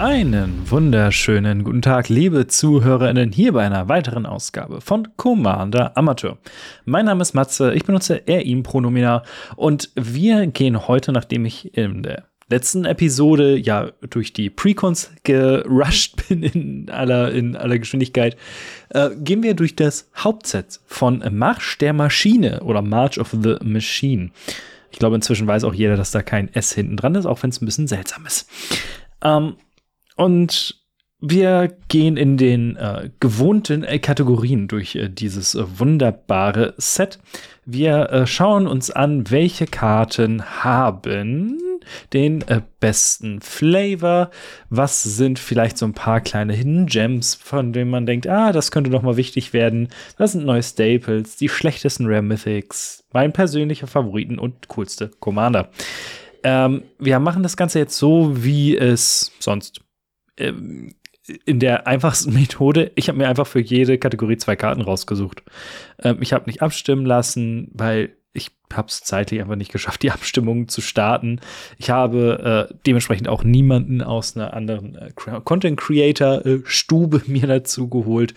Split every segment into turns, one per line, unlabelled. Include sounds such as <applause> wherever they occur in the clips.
Einen wunderschönen guten Tag, liebe ZuhörerInnen, hier bei einer weiteren Ausgabe von Commander Amateur. Mein Name ist Matze, ich benutze er, ihm Pronomina und wir gehen heute, nachdem ich in der letzten Episode ja durch die Precons gerusht <laughs> bin in aller, in aller Geschwindigkeit, äh, gehen wir durch das Hauptset von Marsch der Maschine oder March of the Machine. Ich glaube, inzwischen weiß auch jeder, dass da kein S hinten dran ist, auch wenn es ein bisschen seltsam ist. Ähm, und wir gehen in den äh, gewohnten äh, Kategorien durch äh, dieses äh, wunderbare Set. Wir äh, schauen uns an, welche Karten haben den äh, besten Flavor. Was sind vielleicht so ein paar kleine Hidden Gems, von denen man denkt, ah, das könnte doch mal wichtig werden. Das sind neue Staples, die schlechtesten Rare Mythics, mein persönlicher Favoriten und coolste Commander. Ähm, wir machen das Ganze jetzt so, wie es sonst ähm, in der einfachsten <laughs> Methode, ich habe mir einfach für jede Kategorie zwei Karten rausgesucht. Ähm, ich habe nicht abstimmen lassen, weil ich habe es zeitlich einfach nicht geschafft, <laughs> die Abstimmung zu starten. Ich habe äh, dementsprechend auch niemanden aus einer anderen äh, Content Creator äh, Stube <laughs> mir dazu geholt,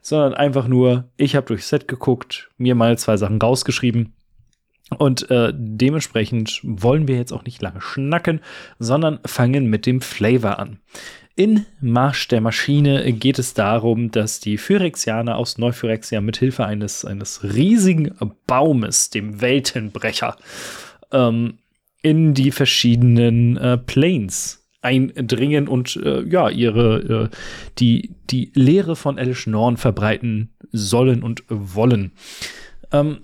sondern einfach nur, ich habe durchs Set geguckt, mir mal zwei Sachen rausgeschrieben. Und äh, dementsprechend wollen wir jetzt auch nicht lange schnacken, sondern fangen mit dem Flavor an. In Marsch der Maschine geht es darum, dass die Phyrexianer aus Neuphyrexia mit Hilfe eines, eines riesigen Baumes, dem Weltenbrecher, ähm, in die verschiedenen äh, Planes eindringen und äh, ja, ihre äh, die, die Lehre von Elish Norn verbreiten sollen und wollen. Ähm,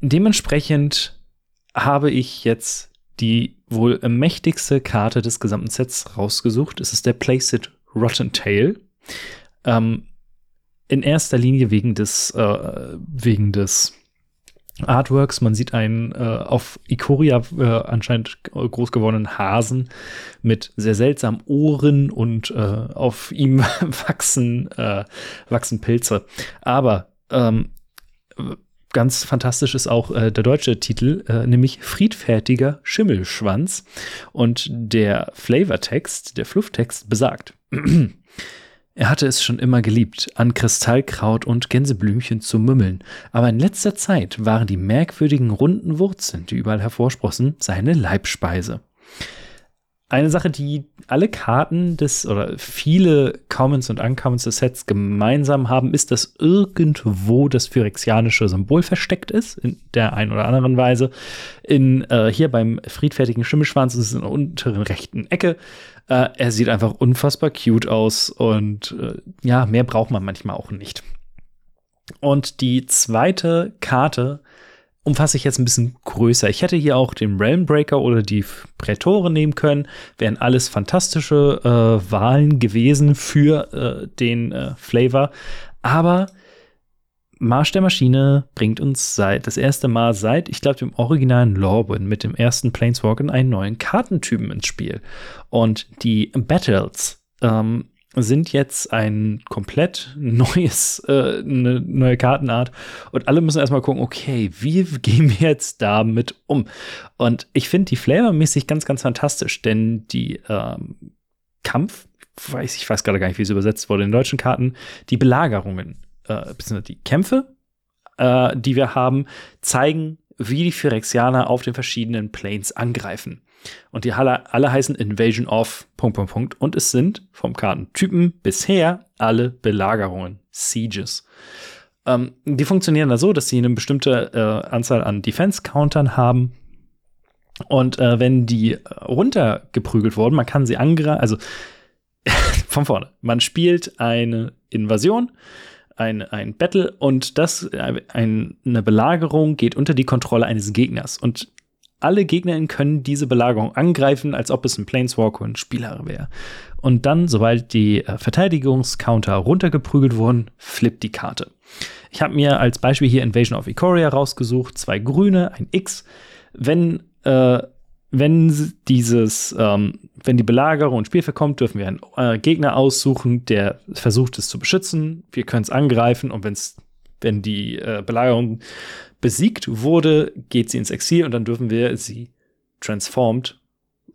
dementsprechend habe ich jetzt die wohl mächtigste Karte des gesamten Sets rausgesucht. Es ist der Placeit Rotten Tail. Ähm, in erster Linie wegen des, äh, wegen des Artworks. Man sieht einen äh, auf Ikoria äh, anscheinend groß gewordenen Hasen mit sehr seltsamen Ohren und äh, auf ihm <laughs> wachsen, äh, wachsen Pilze. Aber ähm, ganz fantastisch ist auch äh, der deutsche Titel, äh, nämlich Friedfertiger Schimmelschwanz. Und der Flavortext, der Flufftext besagt. <clears throat> Er hatte es schon immer geliebt, an Kristallkraut und Gänseblümchen zu mümmeln, aber in letzter Zeit waren die merkwürdigen runden Wurzeln, die überall hervorsprossen, seine Leibspeise eine Sache, die alle Karten des oder viele Commons und Uncommons des Sets gemeinsam haben, ist, dass irgendwo das phyrexianische Symbol versteckt ist, in der einen oder anderen Weise. In, äh, hier beim friedfertigen Schimmelschwanz ist es in der unteren rechten Ecke. Äh, er sieht einfach unfassbar cute aus und äh, ja, mehr braucht man manchmal auch nicht. Und die zweite Karte umfasse ich jetzt ein bisschen größer. Ich hätte hier auch den Realmbreaker oder die Prätoren nehmen können. Wären alles fantastische äh, Wahlen gewesen für äh, den äh, Flavor. Aber Marsch der Maschine bringt uns seit das erste Mal seit, ich glaube, dem originalen Lorwyn mit dem ersten Planeswalker einen neuen Kartentypen ins Spiel. Und die Battles ähm, sind jetzt ein komplett <laughs> neues, äh, eine neue Kartenart und alle müssen erstmal gucken, okay, wie <laughs> gehen wir jetzt damit um? Und ich finde die flavormäßig ganz, ganz fantastisch, denn die ähm, Kampf, weiß ich weiß gerade gar nicht, wie es übersetzt wurde in deutschen Karten, die Belagerungen, äh, beziehungsweise die Kämpfe, äh, die wir haben, zeigen, wie die Phyrexianer auf den verschiedenen Planes angreifen. Und die alle, alle heißen Invasion of Punkt, Punkt, Punkt. Und es sind vom Kartentypen bisher alle Belagerungen, Sieges. Ähm, die funktionieren da so, dass sie eine bestimmte äh, Anzahl an Defense-Countern haben. Und äh, wenn die runtergeprügelt wurden, man kann sie angreifen, also <laughs> von vorne, man spielt eine Invasion, ein, ein Battle und das, äh, ein, eine Belagerung geht unter die Kontrolle eines Gegners. Und alle GegnerInnen können diese Belagerung angreifen, als ob es ein Planeswalker und Spieler wäre. Und dann, sobald die äh, Verteidigungscounter runtergeprügelt wurden, flippt die Karte. Ich habe mir als Beispiel hier Invasion of Ikoria rausgesucht, zwei grüne, ein X. Wenn äh, wenn dieses, ähm, wenn die Belagerung ins Spiel verkommt, dürfen wir einen äh, Gegner aussuchen, der versucht es zu beschützen. Wir können es angreifen und wenn's, wenn die äh, Belagerung besiegt wurde, geht sie ins Exil und dann dürfen wir sie transformed,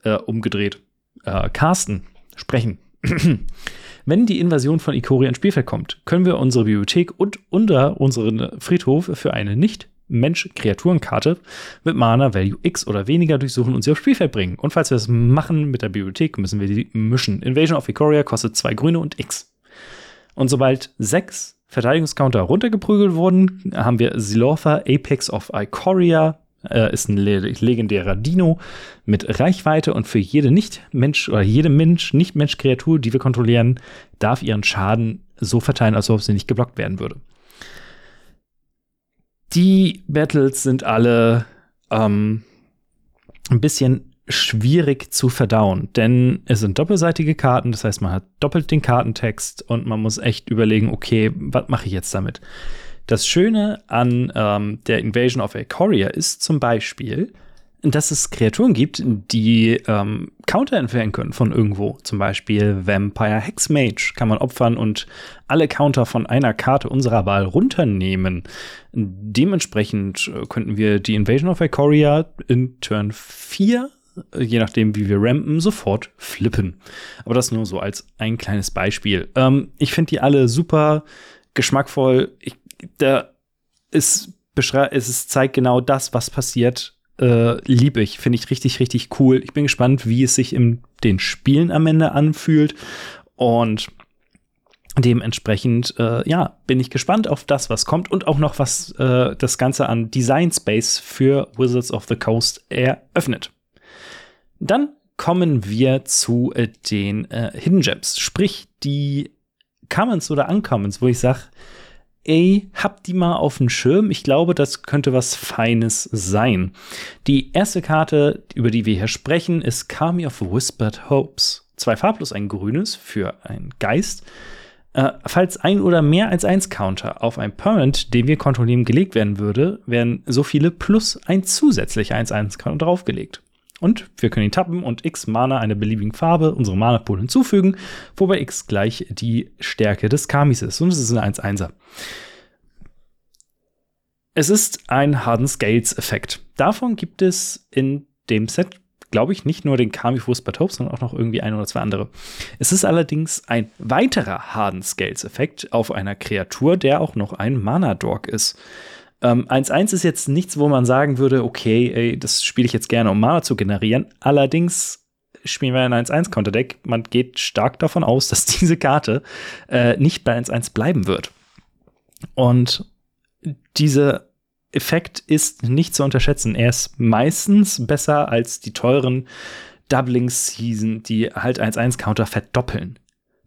äh, umgedreht, äh, casten, sprechen. <clears throat> Wenn die Invasion von Ikoria ins Spielfeld kommt, können wir unsere Bibliothek und unter unseren Friedhof für eine nicht Mensch-Kreaturenkarte mit Mana Value X oder weniger durchsuchen und sie aufs Spielfeld bringen. Und falls wir das machen mit der Bibliothek, müssen wir die mischen. Invasion of Ikoria kostet zwei Grüne und X. Und sobald sechs Verteidigungscounter runtergeprügelt wurden, haben wir Silortha Apex of Ikoria. Äh, ist ein le legendärer Dino mit Reichweite und für jede Nicht-Mensch oder jede Mensch, Nicht-Mensch-Kreatur, die wir kontrollieren, darf ihren Schaden so verteilen, als ob sie nicht geblockt werden würde. Die Battles sind alle ähm, ein bisschen schwierig zu verdauen, denn es sind doppelseitige Karten, das heißt, man hat doppelt den Kartentext und man muss echt überlegen, okay, was mache ich jetzt damit? Das Schöne an ähm, der Invasion of Ikoria ist zum Beispiel, dass es Kreaturen gibt, die ähm, Counter entfernen können von irgendwo. Zum Beispiel Vampire Hexmage kann man opfern und alle Counter von einer Karte unserer Wahl runternehmen. Dementsprechend äh, könnten wir die Invasion of Ikoria in Turn 4 äh, je nachdem, wie wir rampen, sofort flippen. Aber das nur so als ein kleines Beispiel. Ähm, ich finde die alle super geschmackvoll. Ich, da ist, es zeigt genau das, was passiert, äh, liebe ich. Finde ich richtig, richtig cool. Ich bin gespannt, wie es sich in den Spielen am Ende anfühlt. Und dementsprechend, äh, ja, bin ich gespannt auf das, was kommt und auch noch, was äh, das Ganze an Design Space für Wizards of the Coast eröffnet. Dann kommen wir zu äh, den äh, Hidden Gems, sprich die Commons oder Uncommons, wo ich sage, ey, habt die mal auf dem Schirm. Ich glaube, das könnte was Feines sein. Die erste Karte, über die wir hier sprechen, ist Kami of Whispered Hopes. Zwei farblos, ein grünes für einen Geist. Äh, falls ein oder mehr als eins Counter auf ein Permanent, den wir kontrollieren, gelegt werden würde, werden so viele plus ein zusätzlicher 1-1-Counter draufgelegt. Und wir können ihn tappen und x Mana einer beliebigen Farbe unserem Mana-Pool hinzufügen, wobei x gleich die Stärke des Kamis ist. Und es ist eine 1-1er. Es ist ein Harden Scales-Effekt. Davon gibt es in dem Set, glaube ich, nicht nur den Kami Fuß bei Hope, sondern auch noch irgendwie ein oder zwei andere. Es ist allerdings ein weiterer Harden Scales-Effekt auf einer Kreatur, der auch noch ein Mana-Dog ist. 1-1 ähm, ist jetzt nichts, wo man sagen würde, okay, ey, das spiele ich jetzt gerne, um Mana zu generieren. Allerdings spielen wir ein 1-1-Counterdeck. Man geht stark davon aus, dass <laughs> diese Karte äh, nicht bei 1-1 bleiben wird. Und dieser Effekt ist nicht zu unterschätzen. Er ist meistens besser als die teuren Doubling-Season, die halt 1-1-Counter verdoppeln.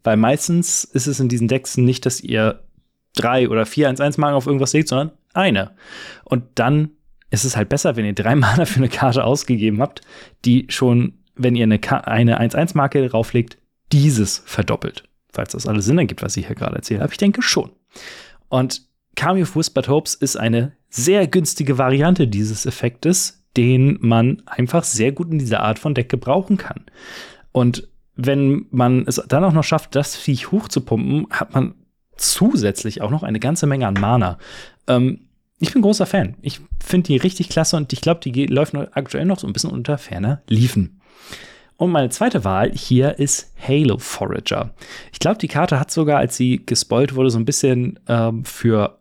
Weil meistens ist es in diesen Decks nicht, dass ihr drei oder vier 1-1-Marken auf irgendwas legt, sondern eine. Und dann ist es halt besser, wenn ihr drei <laughs> Mana für eine Karte ausgegeben habt, die schon, wenn ihr eine, eine 1-1-Marke drauflegt, dieses verdoppelt. Falls das alles Sinn ergibt, was ich hier gerade erzähle. Aber ich denke schon. Und Kami of Whispered Hopes ist eine sehr günstige Variante dieses Effektes, den man einfach sehr gut in dieser Art von Deck gebrauchen kann. Und wenn man es dann auch noch schafft, das Viech hochzupumpen, hat man zusätzlich auch noch eine ganze Menge an Mana. Ähm, ich bin großer Fan. Ich finde die richtig klasse und ich glaube, die läuft aktuell noch so ein bisschen unter ferner Liefen. Und meine zweite Wahl hier ist Halo Forager. Ich glaube, die Karte hat sogar, als sie gespoilt wurde, so ein bisschen ähm, für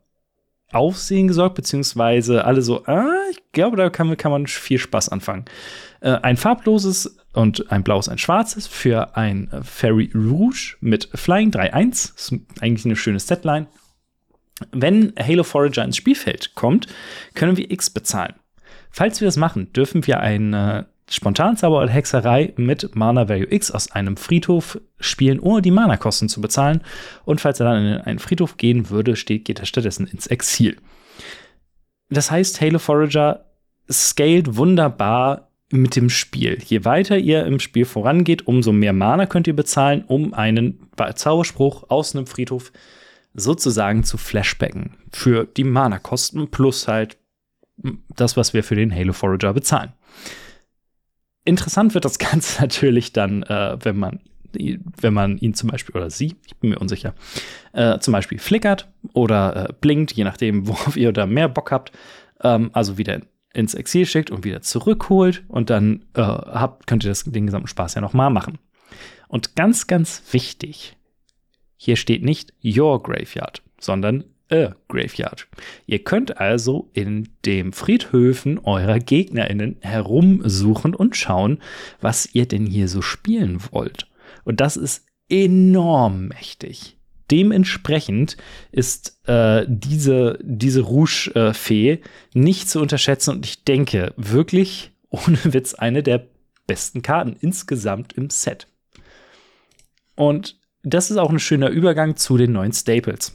Aufsehen gesorgt, beziehungsweise alle so, ah, ich glaube, da kann, kann man viel Spaß anfangen. Äh, ein farbloses und ein blaues, ein schwarzes für ein Fairy Rouge mit Flying 3-1. Ist eigentlich eine schöne Setline. Wenn Halo Forager ins Spielfeld kommt, können wir X bezahlen. Falls wir das machen, dürfen wir eine Spontanzauber oder Hexerei mit Mana Value X aus einem Friedhof spielen, ohne die Mana-Kosten zu bezahlen. Und falls er dann in einen Friedhof gehen würde, steht, geht er stattdessen ins Exil. Das heißt, Halo Forager scaled wunderbar mit dem Spiel. Je weiter ihr im Spiel vorangeht, umso mehr Mana könnt ihr bezahlen, um einen Zauberspruch aus einem Friedhof sozusagen zu flashbacken. Für die Mana-Kosten plus halt das, was wir für den Halo Forager bezahlen. Interessant wird das <laughs> Ganze natürlich dann, äh, wenn man wenn man ihn zum Beispiel oder sie, ich bin mir unsicher, äh, zum Beispiel flickert oder äh, blinkt, je nachdem, <laughs> worauf ihr da mehr Bock habt, ähm, also wieder ins Exil schickt und wieder zurückholt und dann äh, habt, könnt ihr das, den gesamten Spaß ja nochmal machen. Und ganz, ganz wichtig, hier steht nicht Your Graveyard, sondern a Graveyard. Ihr könnt also in den Friedhöfen eurer GegnerInnen herumsuchen und schauen, was ihr denn hier so spielen wollt. Und das ist enorm mächtig. Dementsprechend ist äh, diese, diese Rouge-Fee nicht zu unterschätzen und ich denke wirklich, <laughs> ohne Witz, eine der besten Karten insgesamt im Set. Und das ist auch ein schöner Übergang zu den neuen Staples.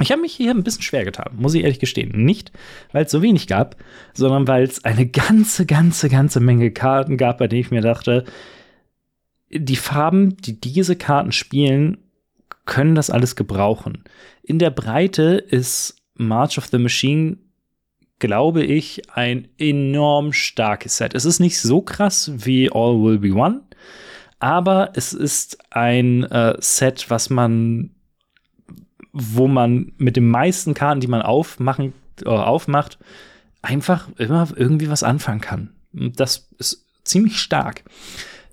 Ich habe mich hier ein bisschen schwer getan, muss ich ehrlich gestehen. Nicht, weil es so wenig gab, sondern weil es eine ganze, ganze, ganze Menge Karten gab, bei denen ich mir dachte, die Farben, die diese Karten spielen, können das alles gebrauchen. In der Breite ist March of the Machine, glaube ich, ein enorm starkes Set. Es ist nicht so krass wie All Will Be One, aber es ist ein äh, Set, was man wo man mit den meisten Karten, die man aufmachen, äh, aufmacht, einfach immer irgendwie was anfangen kann. Das ist ziemlich stark.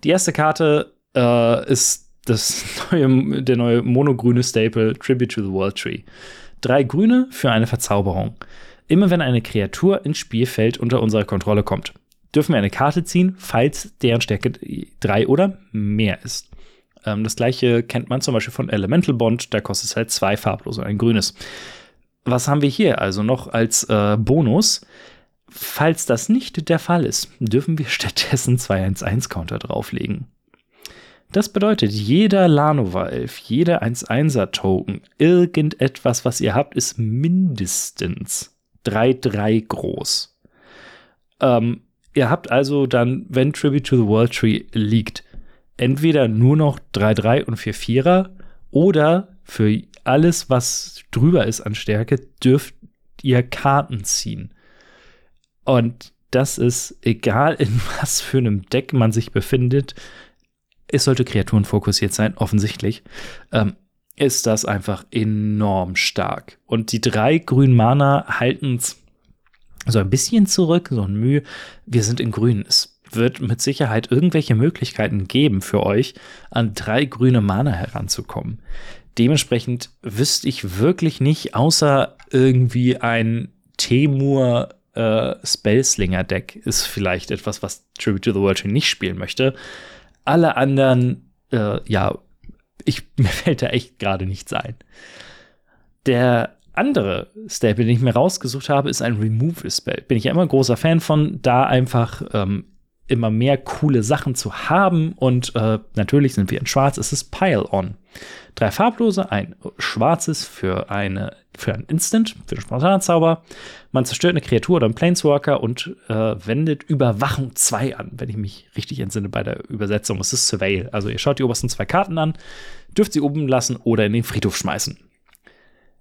Die erste Karte äh, ist das neue, der neue monogrüne Staple Tribute to the World Tree. Drei Grüne für eine Verzauberung. Immer wenn eine Kreatur ins Spielfeld unter unserer Kontrolle kommt, dürfen wir eine Karte ziehen, falls deren Stärke drei oder mehr ist. Ähm, das gleiche kennt man zum Beispiel von Elemental Bond, da kostet es halt zwei farblose, ein grünes. Was haben wir hier also noch als äh, Bonus? Falls das nicht der Fall ist, dürfen wir <laughs> stattdessen 2-1-1-Counter drauflegen. Das bedeutet, jeder Lanova-Elf, jeder 1-1er-Token, irgendetwas, was ihr habt, ist mindestens 3-3 groß. Ähm, ihr habt also dann, wenn Tribute to the World Tree liegt, entweder nur noch 3-3 und 4-4er oder für alles, was drüber ist an Stärke, dürft ihr Karten ziehen. Und das ist egal, <laughs> in was für einem Deck man sich befindet. Es sollte Kreaturen fokussiert sein, offensichtlich. Ähm, ist das einfach enorm stark. Und die drei grünen Mana halten es so ein bisschen zurück, so ein Mühe. Wir sind in grün. Es wird mit Sicherheit irgendwelche Möglichkeiten geben für euch, an drei grüne Mana heranzukommen. Dementsprechend wüsste ich wirklich nicht, außer irgendwie ein Temur äh, Spellslinger Deck ist vielleicht etwas, was Tribute to the World Tree nicht spielen möchte. Alle anderen, äh, ja, ich, <laughs> mir fällt da echt gerade nichts ein. Der andere Staple, den ich mir rausgesucht habe, ist ein Removal Spell. Bin ich ja immer großer Fan von, da einfach ähm, immer mehr coole Sachen zu haben. Und äh, natürlich sind wir in Schwarz. Es ist Pile On. Drei farblose, ein schwarzes für eine für ein Instant, für den Spontanzauber. Man zerstört eine Kreatur oder einen Planeswalker und äh, wendet Überwachung 2 an, wenn ich mich richtig entsinne bei der Übersetzung. Es ist Surveil. Also ihr schaut die obersten zwei Karten an, dürft sie oben lassen oder in den Friedhof schmeißen.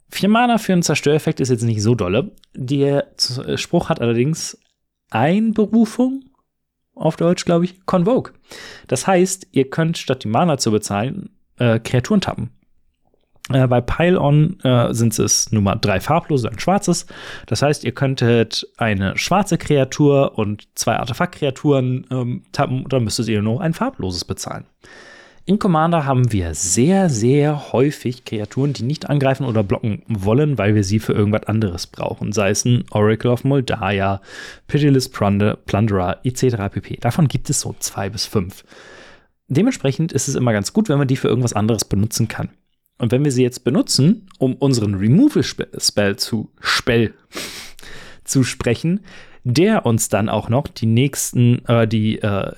Vier Mana für einen Zerstöreffekt ist jetzt nicht so dolle. Der Spruch hat allerdings Einberufung auf Deutsch, glaube ich, Convoke. Das heißt, ihr könnt statt die Mana zu bezahlen, äh, Kreaturen tappen. Äh, bei Pile-On äh, sind es Nummer drei farblose, ein schwarzes. Das heißt, ihr könntet eine schwarze Kreatur und zwei Artefakt-Kreaturen ähm, tappen, dann müsstet ihr nur ein farbloses bezahlen. In Commander haben wir sehr, sehr häufig Kreaturen, die nicht angreifen oder blocken wollen, weil wir sie für irgendwas anderes brauchen. Sei es ein Oracle of Moldaya, Pitiless Plunderer etc. pp. Davon gibt es so zwei bis fünf. Dementsprechend ist es immer ganz gut, wenn man die für irgendwas anderes benutzen kann. Und wenn wir sie jetzt benutzen, um unseren Removal-Spell zu Spell <laughs> zu sprechen, der uns dann auch noch die nächsten, äh, die äh,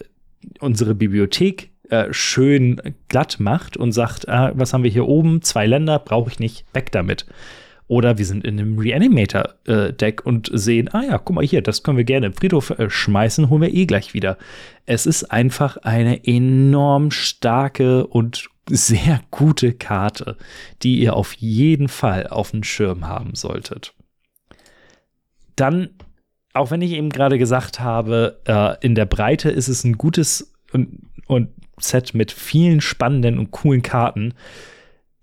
unsere Bibliothek äh, schön glatt macht und sagt, ah, was haben wir hier oben? Zwei Länder, brauche ich nicht, weg damit. Oder wir sind in einem Reanimator-Deck äh, und sehen, ah ja, guck mal hier, das können wir gerne im Friedhof äh, schmeißen, holen wir eh gleich wieder. Es ist einfach eine enorm starke und sehr gute Karte, die ihr auf jeden Fall auf dem Schirm haben solltet. Dann, auch wenn ich eben gerade gesagt habe, äh, in der Breite ist es ein gutes und, und Set mit vielen spannenden und coolen Karten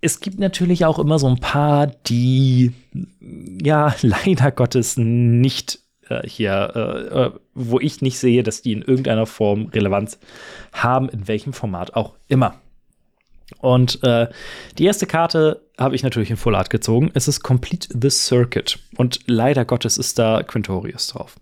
es gibt natürlich auch immer so ein paar, die ja <laughs> leider Gottes nicht äh, hier, äh, äh, wo ich nicht sehe, dass die in irgendeiner Form Relevanz haben, in welchem Format auch immer. Und äh, die erste Karte habe ich natürlich in Full Art gezogen. Es ist Complete the Circuit. Und leider Gottes ist da Quintorius drauf.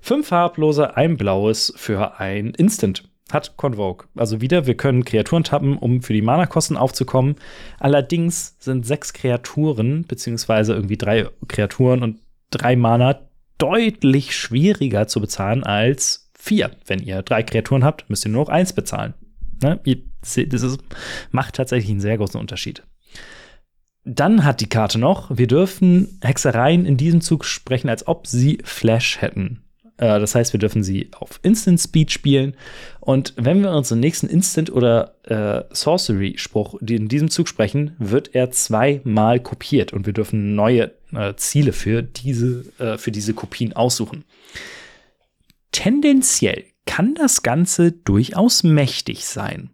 Fünf farblose, ein blaues für ein Instant hat Convoke. Also wieder, wir können Kreaturen tappen, um für die Mana-Kosten aufzukommen. Allerdings sind sechs Kreaturen, beziehungsweise irgendwie drei Kreaturen und drei Mana deutlich schwieriger zu bezahlen als vier. Wenn ihr drei Kreaturen habt, müsst ihr nur noch eins bezahlen. Ne? Das ist, macht tatsächlich einen sehr großen Unterschied. Dann hat die Karte noch, wir dürfen Hexereien in diesem Zug sprechen, als ob sie Flash hätten. Äh, das heißt, wir dürfen sie auf Instant Speed spielen. Und wenn wir unseren nächsten Instant- oder äh, Sorcery-Spruch in diesem Zug sprechen, wird er zweimal kopiert und wir dürfen neue äh, Ziele für diese, äh, für diese Kopien aussuchen. Tendenziell kann das Ganze durchaus mächtig sein.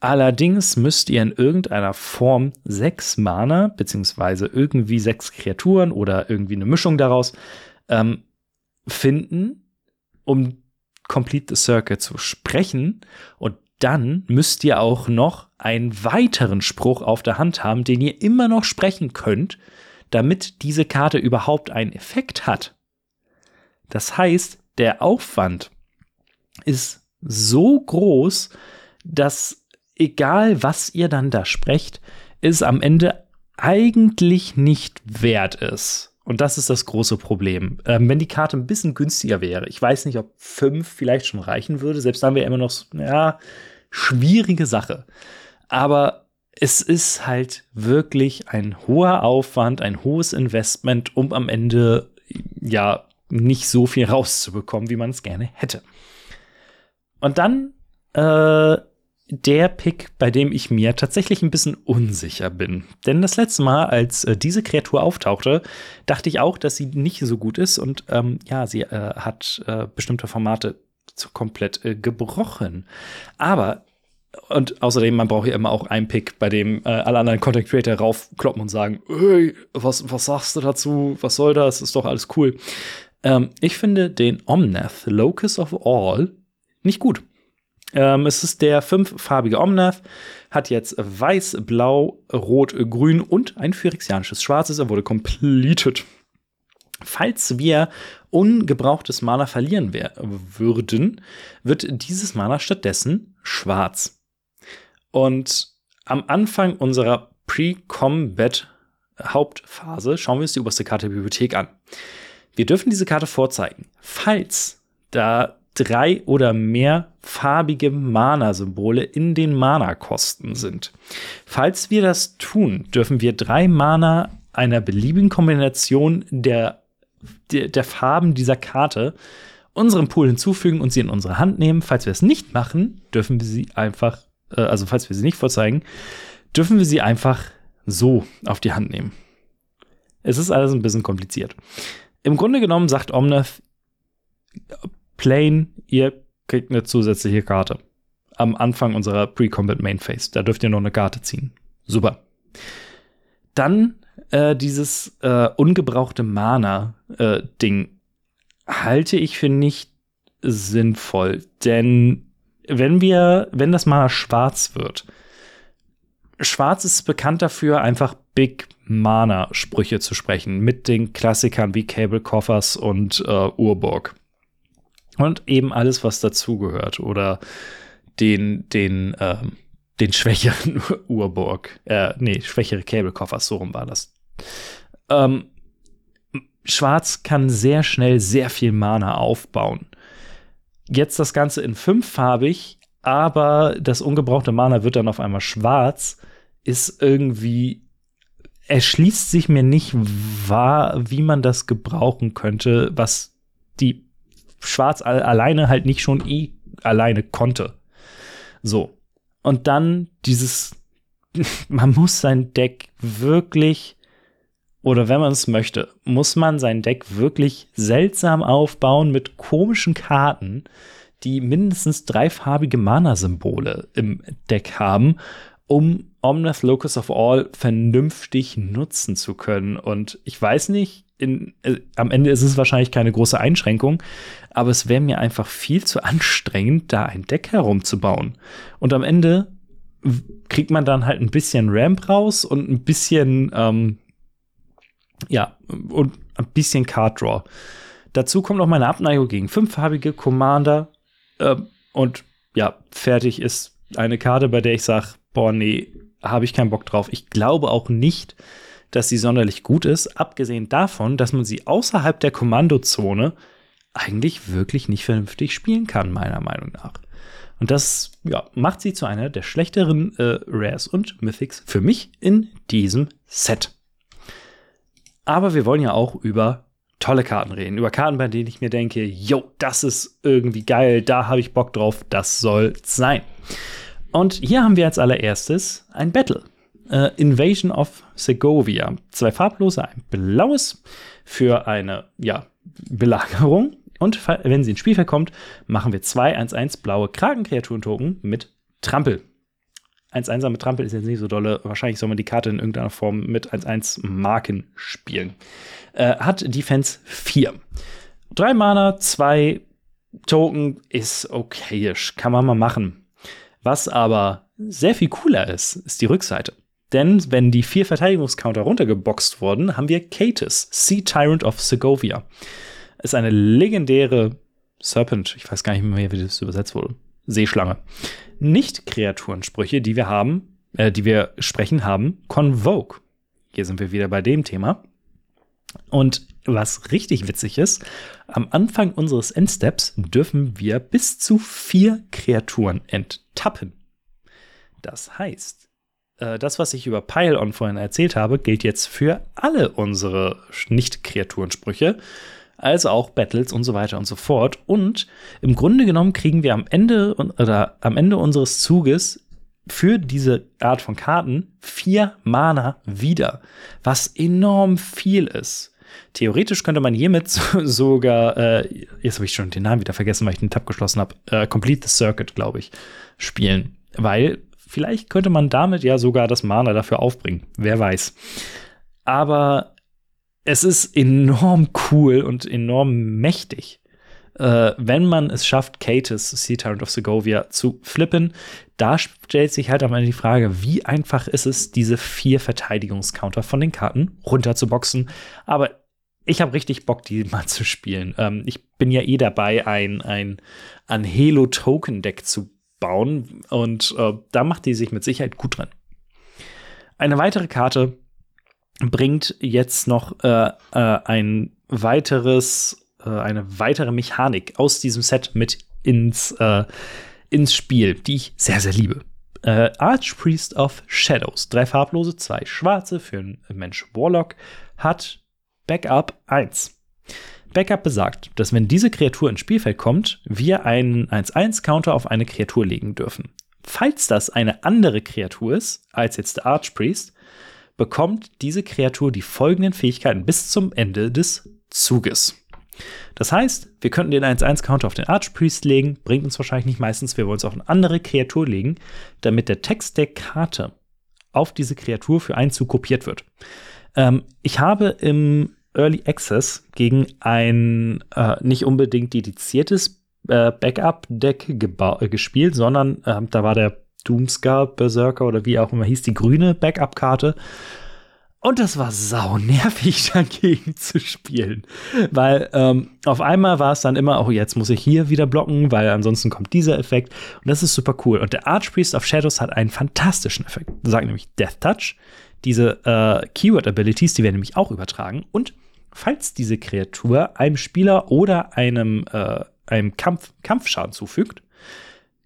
Allerdings müsst ihr in irgendeiner Form sechs Mana, beziehungsweise irgendwie sechs Kreaturen oder irgendwie eine Mischung daraus, ähm, finden, um Complete the Circle zu sprechen. Und dann müsst ihr auch noch einen weiteren Spruch auf der Hand haben, den ihr immer noch sprechen könnt, damit diese Karte überhaupt einen Effekt hat. Das heißt, der Aufwand ist so groß, dass egal was ihr dann da sprecht, es am Ende eigentlich nicht wert ist. Und das ist das große Problem. Ähm, wenn die Karte ein bisschen günstiger wäre, ich weiß nicht, ob fünf vielleicht schon reichen würde, selbst dann wäre immer noch, ja, schwierige Sache. Aber es ist halt wirklich ein hoher Aufwand, ein hohes Investment, um am Ende ja nicht so viel <laughs> rauszubekommen, wie man es gerne hätte. Und dann äh, der Pick, bei dem ich mir tatsächlich ein bisschen unsicher bin. Denn das letzte Mal, als äh, diese Kreatur auftauchte, dachte ich auch, dass sie nicht so gut ist und ähm, ja, sie äh, hat äh, bestimmte Formate komplett äh, gebrochen. Aber und außerdem, man braucht ja immer auch einen Pick, bei dem äh, alle anderen Content Creator raufkloppen und sagen, was, was sagst du dazu? Was soll das? Ist doch alles cool. Ähm, ich finde den Omnath, Locus of All, nicht gut. Ähm, es ist der fünffarbige Omnath, hat jetzt weiß, blau, rot, grün und ein phyrexianisches Schwarzes. Er wurde completed. Falls wir ungebrauchtes Mana verlieren würden, wird dieses Mana stattdessen schwarz. Und am Anfang unserer Pre-Combat Hauptphase schauen wir uns die oberste Karte der Bibliothek an. Wir dürfen diese Karte vorzeigen. Falls da drei oder mehr farbige Mana-Symbole in den Mana-Kosten sind. Falls wir das tun, dürfen wir drei Mana einer beliebigen Kombination der, der, der Farben dieser Karte unserem Pool hinzufügen und sie in unsere Hand nehmen. Falls wir es nicht machen, dürfen wir sie einfach, äh, also falls wir sie nicht vorzeigen, dürfen wir sie einfach so auf die Hand nehmen. Es ist alles ein bisschen kompliziert. Im Grunde genommen sagt Omnath, plain, ihr kriegt eine zusätzliche Karte. Am Anfang unserer Pre-Combat Main Phase. Da dürft ihr noch eine Karte ziehen. Super. Dann äh, dieses äh, ungebrauchte Mana-Ding äh, halte ich für nicht sinnvoll. Denn wenn wir, wenn das Mana schwarz wird, Schwarz ist bekannt dafür, einfach Big Mana-Sprüche zu sprechen, mit den Klassikern wie Cable Coffers und äh, Urburg. Und eben alles, was dazugehört. Oder den, den, ähm, den schwächeren <laughs> Urburg. Äh, nee, schwächere Cablecoffer, so rum war das. Ähm, Schwarz kann sehr schnell sehr viel Mana aufbauen. Jetzt das Ganze in fünffarbig, aber das ungebrauchte Mana wird dann auf einmal schwarz, ist irgendwie erschließt sich mir nicht wahr, wie man das gebrauchen könnte, was die Schwarz alleine halt nicht schon eh alleine konnte. So. Und dann dieses, <laughs> man muss sein Deck wirklich, oder wenn man es möchte, muss man sein Deck wirklich seltsam aufbauen mit komischen Karten, die mindestens dreifarbige Mana-Symbole im Deck haben, um Omnath Locus of All vernünftig nutzen zu können. Und ich weiß nicht, in, äh, am Ende ist es wahrscheinlich keine große Einschränkung, aber es wäre mir einfach viel zu anstrengend, da ein Deck herumzubauen. Und am Ende kriegt man dann halt ein bisschen Ramp raus und ein bisschen, ähm, ja, und ein bisschen Card Draw. Dazu kommt noch meine Abneigung gegen fünffarbige Commander. Äh, und ja, fertig ist eine Karte, bei der ich sage, boah, nee, habe ich keinen Bock drauf. Ich glaube auch nicht, dass sie sonderlich gut ist, abgesehen davon, dass man sie außerhalb der Kommandozone eigentlich wirklich nicht vernünftig spielen kann, meiner Meinung nach. Und das ja, macht sie zu einer der schlechteren äh, Rares und Mythics für mich in diesem Set. Aber wir wollen ja auch über tolle Karten reden. Über Karten, bei denen ich mir denke, yo, das ist irgendwie geil, da habe ich Bock drauf, das soll sein. Und hier haben wir als allererstes ein Battle. Äh, Invasion of Segovia. Zwei farblose, ein blaues für eine ja, Belagerung. Und wenn sie ins Spielfeld kommt, machen wir zwei 1-1 blaue Kragenkreaturen-Token mit Trampel. 1-1er mit Trampel ist jetzt nicht so dolle. Wahrscheinlich soll man die Karte in irgendeiner Form mit 1-1 Marken spielen. Äh, hat Defense 4. Drei Mana, zwei Token ist okayisch. Kann man mal machen. Was aber sehr viel cooler ist, ist die Rückseite. Denn wenn die vier Verteidigungscounter runtergeboxt wurden, haben wir Katis, Sea Tyrant of Segovia. Ist eine legendäre Serpent, ich weiß gar nicht mehr, wie das übersetzt wurde. Seeschlange. Nicht-Kreaturensprüche, die wir haben, äh, die wir sprechen, haben Convoke. Hier sind wir wieder bei dem Thema. Und was richtig witzig ist, am Anfang unseres Endsteps dürfen wir bis zu vier Kreaturen enttappen. Das heißt, das, was ich über Pile-On vorhin erzählt habe, gilt jetzt für alle unsere Nicht-Kreaturensprüche, also auch Battles und so weiter und so fort. Und im Grunde genommen kriegen wir am Ende oder am Ende unseres Zuges für diese Art von Karten vier Mana wieder, was enorm viel ist. Theoretisch könnte man hiermit <laughs> sogar, äh, jetzt habe ich schon den Namen wieder vergessen, weil ich den Tab geschlossen habe, äh, Complete the Circuit, glaube ich, spielen. Weil vielleicht könnte man damit ja sogar das Mana dafür aufbringen. Wer weiß. Aber es ist enorm cool und enorm mächtig, äh, wenn man es schafft, Katis, Sea Tyrant of Segovia, zu flippen. Da stellt sich halt am Ende die Frage, wie einfach ist es, diese vier Verteidigungscounter von den Karten runterzuboxen. Aber ich habe richtig Bock, die mal zu spielen. Ähm, ich bin ja eh dabei, ein, ein Anhelo-Token-Deck zu bauen und äh, da macht die sich mit Sicherheit gut drin. Eine weitere Karte bringt jetzt noch äh, äh, ein weiteres, äh, eine weitere Mechanik aus diesem Set mit ins, äh, ins Spiel, die ich sehr, sehr liebe. Äh, Archpriest of Shadows, drei farblose, zwei schwarze für einen Mensch Warlock, hat Backup 1. Backup besagt, dass wenn diese Kreatur ins Spielfeld kommt, wir einen 1-1-Counter auf eine Kreatur legen dürfen. Falls das eine andere Kreatur ist, als jetzt der Archpriest, bekommt diese Kreatur die folgenden Fähigkeiten bis zum Ende des Zuges. Das heißt, wir könnten den 1-1-Counter auf den Archpriest legen, bringt uns wahrscheinlich nicht meistens, wir wollen es auf eine andere Kreatur legen, damit der Text der Karte auf diese Kreatur für einen Zug kopiert wird. Ähm, ich habe im Early Access gegen ein äh, nicht unbedingt dediziertes äh, Backup-Deck äh, gespielt, sondern äh, da war der Doomscar Berserker oder wie auch immer hieß, die grüne Backup-Karte. Und das war sau nervig <laughs> dagegen zu spielen. Weil ähm, auf einmal war es dann immer, oh, jetzt muss ich hier wieder blocken, weil ansonsten kommt dieser Effekt. Und das ist super cool. Und der Archpriest of Shadows hat einen fantastischen Effekt. Sagt nämlich Death Touch. Diese äh, Keyword-Abilities, die werden nämlich auch übertragen. Und falls diese Kreatur einem Spieler oder einem, äh, einem Kampf, Kampfschaden zufügt,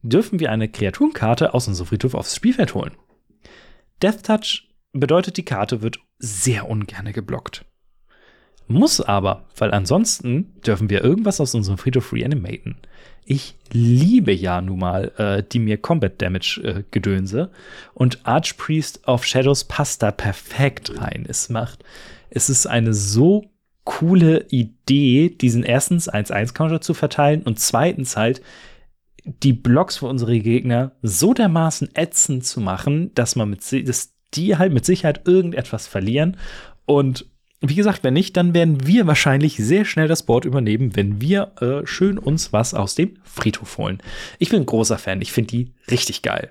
dürfen wir eine Kreaturenkarte aus unserem Friedhof aufs Spielfeld holen. Death Touch bedeutet, die Karte wird sehr ungerne geblockt. Muss aber, weil ansonsten dürfen wir irgendwas aus unserem Friedhof reanimaten. Ich liebe ja nun mal äh, die mir Combat Damage äh, Gedönse und Archpriest of Shadows passt da perfekt rein. Es macht, es ist eine so coole Idee, diesen erstens 1-1-Counter zu verteilen und zweitens halt die Blocks für unsere Gegner so dermaßen ätzend zu machen, dass man mit, dass die halt mit Sicherheit irgendetwas verlieren und wie gesagt, wenn nicht, dann werden wir wahrscheinlich sehr schnell das Board übernehmen, wenn wir äh, schön uns was aus dem Friedhof holen. Ich bin ein großer Fan, ich finde die richtig geil.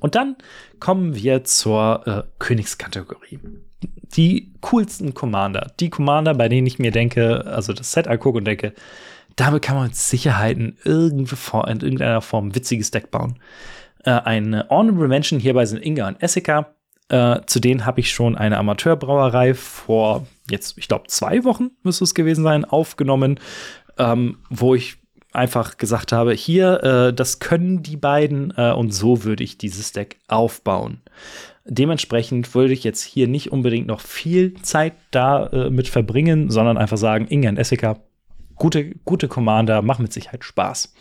Und dann kommen wir zur äh, Königskategorie. Die coolsten Commander. Die Commander, bei denen ich mir denke, also das Set angucke und denke, damit kann man mit Sicherheit in, in irgendeiner Form ein witziges Deck bauen. Äh, eine Honorable Mention hierbei sind Inga und Essica. Äh, zu denen habe ich schon eine Amateurbrauerei vor jetzt, ich glaube, zwei Wochen müsste es gewesen sein, aufgenommen, ähm, wo ich einfach gesagt habe, hier, äh, das können die beiden äh, und so würde ich dieses Deck aufbauen. Dementsprechend würde ich jetzt hier nicht unbedingt noch viel Zeit da äh, verbringen, sondern einfach sagen, Inga und Essica, gute, gute Commander, machen mit Sicherheit Spaß.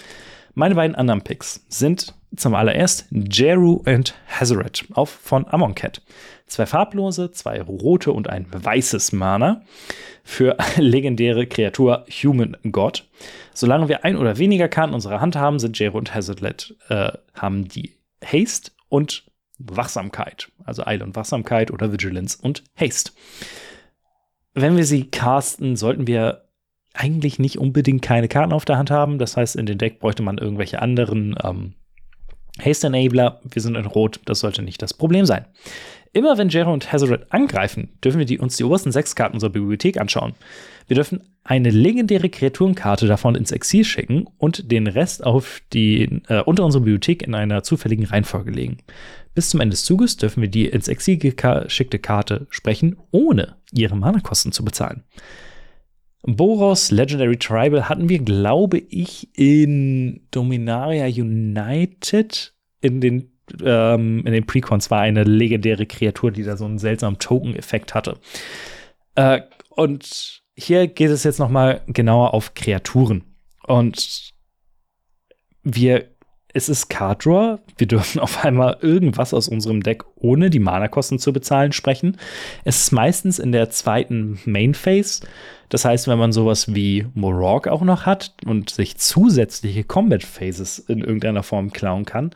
Meine beiden anderen Picks sind zum allererst Jeru und Hazaret auf von Amonkhet. Zwei farblose, zwei rote und ein weißes Mana für legendäre Kreatur Human God. Solange wir ein oder weniger Karten in unserer Hand haben, sind Jeru und Hazaret äh, haben die Haste und Wachsamkeit. Also Eile und Wachsamkeit oder Vigilance und Haste. Wenn wir sie casten, sollten wir eigentlich nicht unbedingt keine Karten auf der Hand haben. Das heißt, in den Deck bräuchte man irgendwelche anderen ähm, Haste Enabler. Wir sind in Rot, das sollte nicht das Problem sein. Immer wenn Jero und Hazaret angreifen, dürfen wir die, uns die obersten sechs Karten unserer Bibliothek anschauen. Wir dürfen eine legendäre Kreaturenkarte davon ins Exil schicken und den Rest auf die, äh, unter unserer Bibliothek in einer zufälligen Reihenfolge legen. Bis zum Ende des Zuges dürfen wir die ins Exil geschickte Karte sprechen, ohne ihre Mana-Kosten zu bezahlen. Boros Legendary Tribal hatten wir, glaube ich, in Dominaria United in den ähm, in den Precons war eine legendäre Kreatur, die da so einen seltsamen Token-Effekt hatte. Äh, und hier geht es jetzt noch mal genauer auf Kreaturen. Und wir es ist Card Draw. Wir dürfen <laughs> auf einmal irgendwas aus unserem Deck ohne die Mana-Kosten zu bezahlen sprechen. Es ist meistens in der zweiten Main Phase. Das heißt, wenn man sowas wie Morog auch noch hat und sich zusätzliche Combat Phases in irgendeiner Form klauen kann,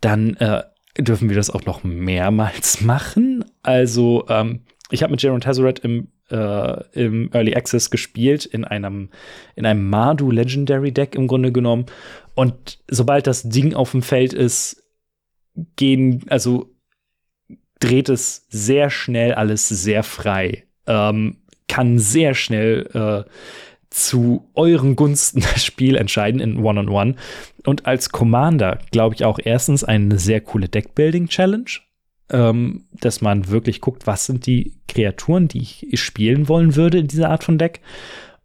dann äh, dürfen wir das auch noch mehrmals <laughs> machen. Also, ähm, ich habe mit Jaron Tezzeret im, äh, im Early Access gespielt, in einem, in einem Mardu Legendary Deck im Grunde genommen. Und sobald das Ding auf dem Feld ist, gehen, also dreht es sehr schnell alles sehr frei. Ähm, kann sehr schnell äh, zu euren Gunsten das Spiel entscheiden in One-on-One. -on -One. Und als Commander glaube ich auch erstens eine sehr coole Deckbuilding-Challenge, ähm, dass man wirklich guckt, was sind die Kreaturen, die ich spielen wollen würde in dieser Art von Deck.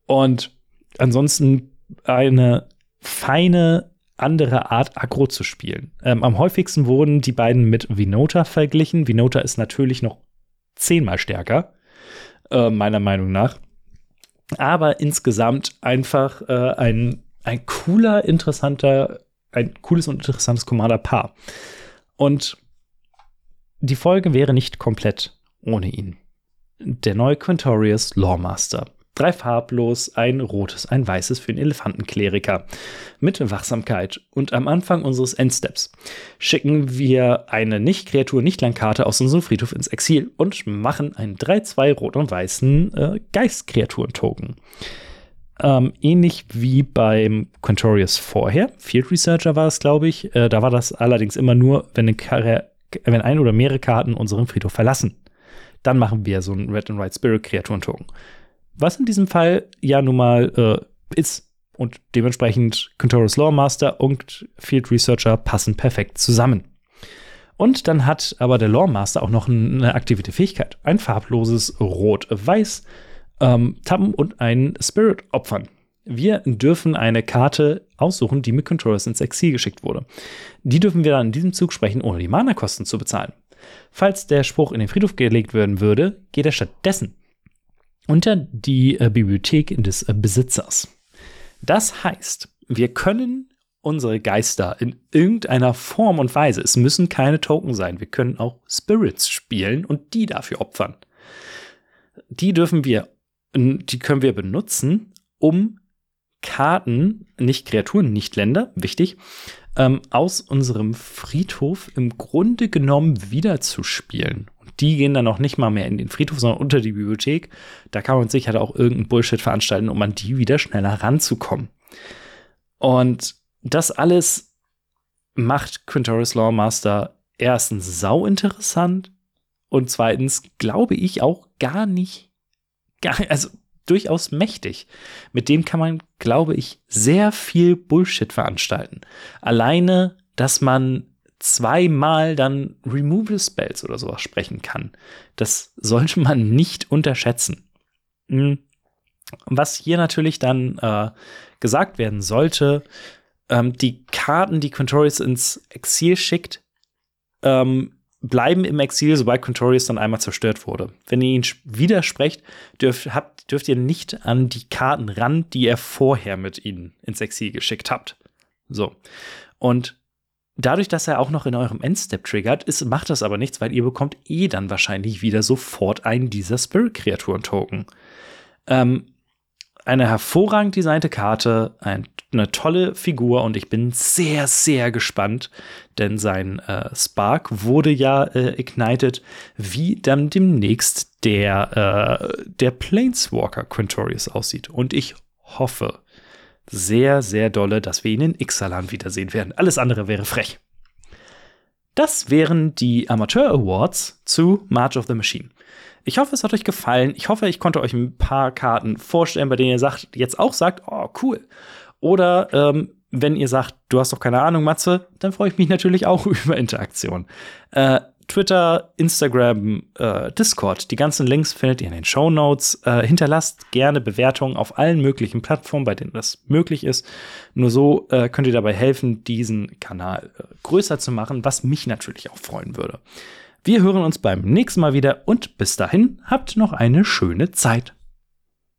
Und ansonsten eine feine andere Art Aggro zu spielen. Ähm, am häufigsten wurden die beiden mit Vinota verglichen. Vinota ist natürlich noch zehnmal stärker, äh, meiner Meinung nach. Aber insgesamt einfach äh, ein, ein cooler, interessanter, ein cooles und interessantes Commander-Paar. Und die Folge wäre nicht komplett ohne ihn. Der neue Quintorius Lawmaster drei farblos, ein rotes, ein weißes für den Elefantenkleriker mit Wachsamkeit. Und am Anfang unseres Endsteps schicken wir eine Nicht-Kreatur, Nicht-Landkarte aus unserem Friedhof ins Exil und machen einen 3-2 rot und weißen äh, Geistkreaturen-Token. Ähm, ähnlich wie beim Quintorius vorher. Field Researcher war es, glaube ich. Äh, da war das allerdings immer nur, wenn, eine wenn ein oder mehrere Karten unseren Friedhof verlassen. Dann machen wir so einen Red and White Spirit Kreaturen-Token was in diesem Fall ja nun mal äh, ist. Und dementsprechend Contorus Lawmaster und Field Researcher passen perfekt zusammen. Und dann hat aber der Lawmaster auch noch eine aktivierte Fähigkeit. Ein farbloses Rot-Weiß ähm, tappen und ein Spirit opfern. Wir dürfen eine Karte aussuchen, die mit Controllers ins Exil geschickt wurde. Die dürfen wir dann in diesem Zug sprechen, ohne die Mana-Kosten zu bezahlen. Falls der Spruch in den Friedhof gelegt werden würde, geht er stattdessen unter die äh, Bibliothek des äh, Besitzers. Das heißt, wir können unsere Geister in irgendeiner Form und Weise, es müssen keine Token sein, wir können auch Spirits spielen und die dafür opfern. Die dürfen wir, die können wir benutzen, um Karten, nicht Kreaturen, nicht Länder, wichtig, ähm, aus unserem Friedhof im Grunde genommen wieder zu spielen. Und die gehen dann auch nicht mal mehr in den Friedhof, sondern unter die Bibliothek. Da kann man sich halt auch irgendein Bullshit veranstalten, um an die wieder schneller ranzukommen. Und das alles macht Quintoris Lawmaster erstens sau interessant und zweitens glaube ich auch gar nicht, gar, also durchaus mächtig. Mit dem kann man, glaube ich, sehr viel Bullshit veranstalten. Alleine, dass man zweimal dann Removal Spells oder sowas sprechen kann. Das sollte man nicht unterschätzen. Hm. Was hier natürlich dann äh, gesagt werden sollte, ähm, die Karten, die Quintorius ins Exil schickt, ähm, bleiben im Exil, sobald Quintorius dann einmal zerstört wurde. Wenn ihr ihn widersprecht, dürft, habt, dürft ihr nicht an die Karten ran, die ihr vorher mit ihnen ins Exil geschickt habt. So. Und dadurch, dass er auch noch in eurem Endstep triggert, ist, macht das aber nichts, weil ihr bekommt eh dann wahrscheinlich wieder sofort einen dieser Spirit-Kreaturen-Token. Ähm, eine hervorragend designte Karte, ein, eine tolle Figur und ich bin sehr, sehr gespannt, denn sein äh, Spark wurde ja äh, ignited, wie dann demnächst der, äh, der Planeswalker Quintorius aussieht. Und ich hoffe sehr, sehr dolle, dass wir ihn in Ixalan wiedersehen werden. Alles andere wäre frech. Das wären die Amateur Awards zu March of the Machine. Ich hoffe, es hat euch gefallen. Ich hoffe, ich konnte euch ein paar Karten vorstellen, bei denen ihr sagt, jetzt auch sagt, oh, cool. Oder ähm, wenn ihr sagt, du hast doch keine Ahnung, Matze, dann freue ich mich natürlich auch <laughs> über Interaktion. Äh, Twitter, Instagram, äh, Discord. Die ganzen Links findet ihr in den Show Notes. Äh, hinterlasst gerne Bewertungen auf allen möglichen Plattformen, bei denen das möglich ist. Nur so äh, könnt ihr dabei helfen, diesen Kanal äh, größer zu machen, was mich natürlich auch freuen würde. Wir hören uns beim nächsten Mal wieder und bis dahin habt noch eine schöne Zeit.